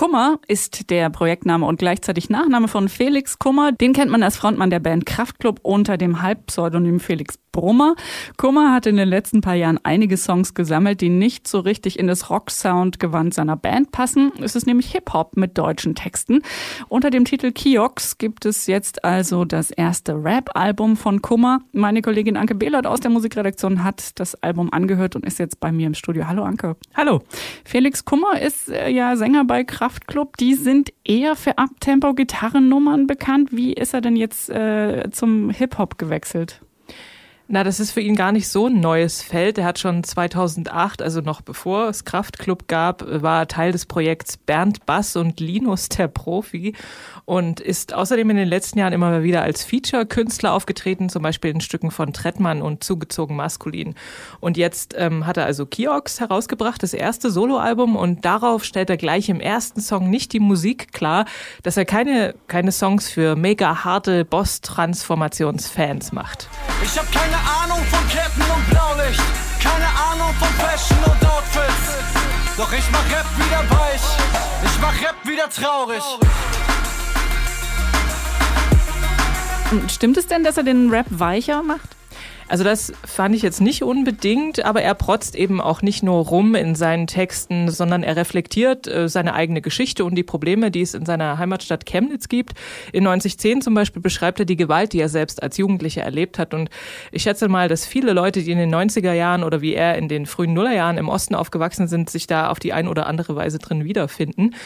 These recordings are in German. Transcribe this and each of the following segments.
Kummer ist der Projektname und gleichzeitig Nachname von Felix Kummer. Den kennt man als Frontmann der Band Kraftklub unter dem Halbpseudonym Felix Brummer. Kummer hat in den letzten paar Jahren einige Songs gesammelt, die nicht so richtig in das Rock-Sound-Gewand seiner Band passen. Es ist nämlich Hip-Hop mit deutschen Texten. Unter dem Titel Kiox gibt es jetzt also das erste Rap-Album von Kummer. Meine Kollegin Anke Behlert aus der Musikredaktion hat das Album angehört und ist jetzt bei mir im Studio. Hallo Anke. Hallo. Felix Kummer ist äh, ja Sänger bei Kraftklub. Die sind eher für Abtempo-Gitarrennummern bekannt. Wie ist er denn jetzt äh, zum Hip-Hop gewechselt? Na, das ist für ihn gar nicht so ein neues Feld. Er hat schon 2008, also noch bevor es Kraftklub gab, war Teil des Projekts Bernd Bass und Linus der Profi und ist außerdem in den letzten Jahren immer mal wieder als Feature-Künstler aufgetreten, zum Beispiel in Stücken von Trettmann und Zugezogen Maskulin. Und jetzt ähm, hat er also Kiox herausgebracht, das erste Soloalbum und darauf stellt er gleich im ersten Song nicht die Musik klar, dass er keine, keine Songs für mega harte Boss-Transformationsfans macht. Ich hab keine Ahnung von Ketten und Blaulicht, keine Ahnung von Fashion und Outfits. Doch ich mach Rap wieder weich, ich mach Rap wieder traurig. Stimmt es denn, dass er den Rap weicher macht? Also das fand ich jetzt nicht unbedingt, aber er protzt eben auch nicht nur rum in seinen Texten, sondern er reflektiert äh, seine eigene Geschichte und die Probleme, die es in seiner Heimatstadt Chemnitz gibt. In 9010 zum Beispiel beschreibt er die Gewalt, die er selbst als Jugendlicher erlebt hat. Und ich schätze mal, dass viele Leute, die in den 90er Jahren oder wie er in den frühen Nullerjahren im Osten aufgewachsen sind, sich da auf die ein oder andere Weise drin wiederfinden.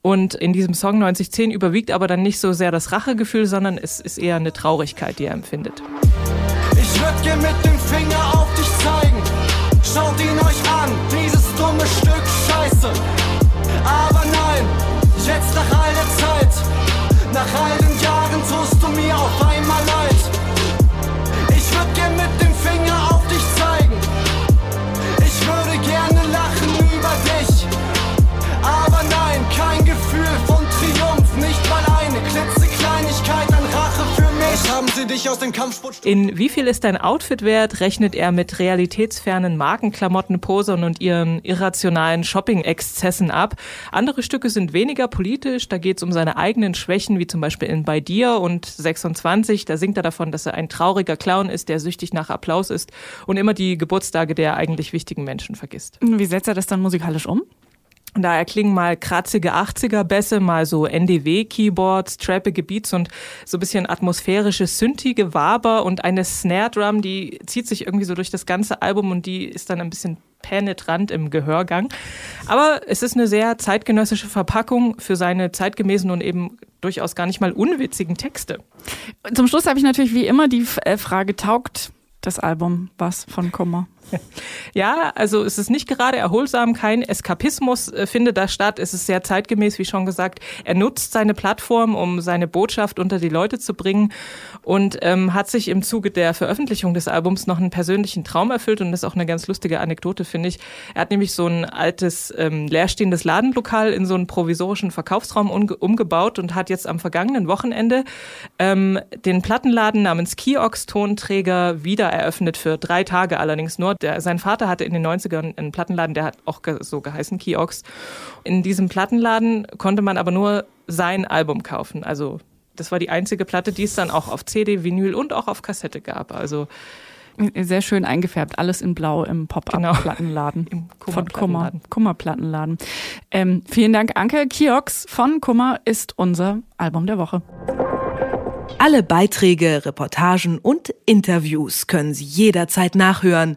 Und in diesem Song 9010 überwiegt aber dann nicht so sehr das Rachegefühl, sondern es ist eher eine Traurigkeit, die er empfindet. Würd dir mit dem Finger auf dich zeigen. Schaut ihn euch an, dieses dumme Stück Scheiße. Aber dich aus dem Kampfsport In Wie viel ist dein Outfit wert rechnet er mit realitätsfernen Markenklamotten, Posern und ihren irrationalen Shopping-Exzessen ab. Andere Stücke sind weniger politisch, da geht es um seine eigenen Schwächen, wie zum Beispiel in Bei dir und 26, da singt er davon, dass er ein trauriger Clown ist, der süchtig nach Applaus ist und immer die Geburtstage der eigentlich wichtigen Menschen vergisst. Wie setzt er das dann musikalisch um? Da erklingen mal kratzige 80er-Bässe, mal so NDW-Keyboards, trappige Beats und so ein bisschen atmosphärisches synthige Waber und eine Snare-Drum, die zieht sich irgendwie so durch das ganze Album und die ist dann ein bisschen penetrant im Gehörgang. Aber es ist eine sehr zeitgenössische Verpackung für seine zeitgemäßen und eben durchaus gar nicht mal unwitzigen Texte. Zum Schluss habe ich natürlich wie immer die äh, Frage, taugt das Album was von Kummer? Ja, also es ist nicht gerade erholsam, kein Eskapismus äh, findet da statt. Es ist sehr zeitgemäß, wie schon gesagt. Er nutzt seine Plattform, um seine Botschaft unter die Leute zu bringen und ähm, hat sich im Zuge der Veröffentlichung des Albums noch einen persönlichen Traum erfüllt und das ist auch eine ganz lustige Anekdote, finde ich. Er hat nämlich so ein altes, ähm, leerstehendes Ladenlokal in so einen provisorischen Verkaufsraum umgebaut und hat jetzt am vergangenen Wochenende ähm, den Plattenladen namens Kiox Tonträger wieder eröffnet für drei Tage allerdings nur. Der, sein Vater hatte in den 90ern einen Plattenladen, der hat auch ge so geheißen, Kiox. In diesem Plattenladen konnte man aber nur sein Album kaufen. Also das war die einzige Platte, die es dann auch auf CD, Vinyl und auch auf Kassette gab. Also sehr schön eingefärbt, alles in Blau im Pop-up-Plattenladen Im von Kummer, Kummer-Plattenladen. Kummer-Plattenladen. Ähm, vielen Dank, Anke. Kiox von Kummer ist unser Album der Woche. Alle Beiträge, Reportagen und Interviews können Sie jederzeit nachhören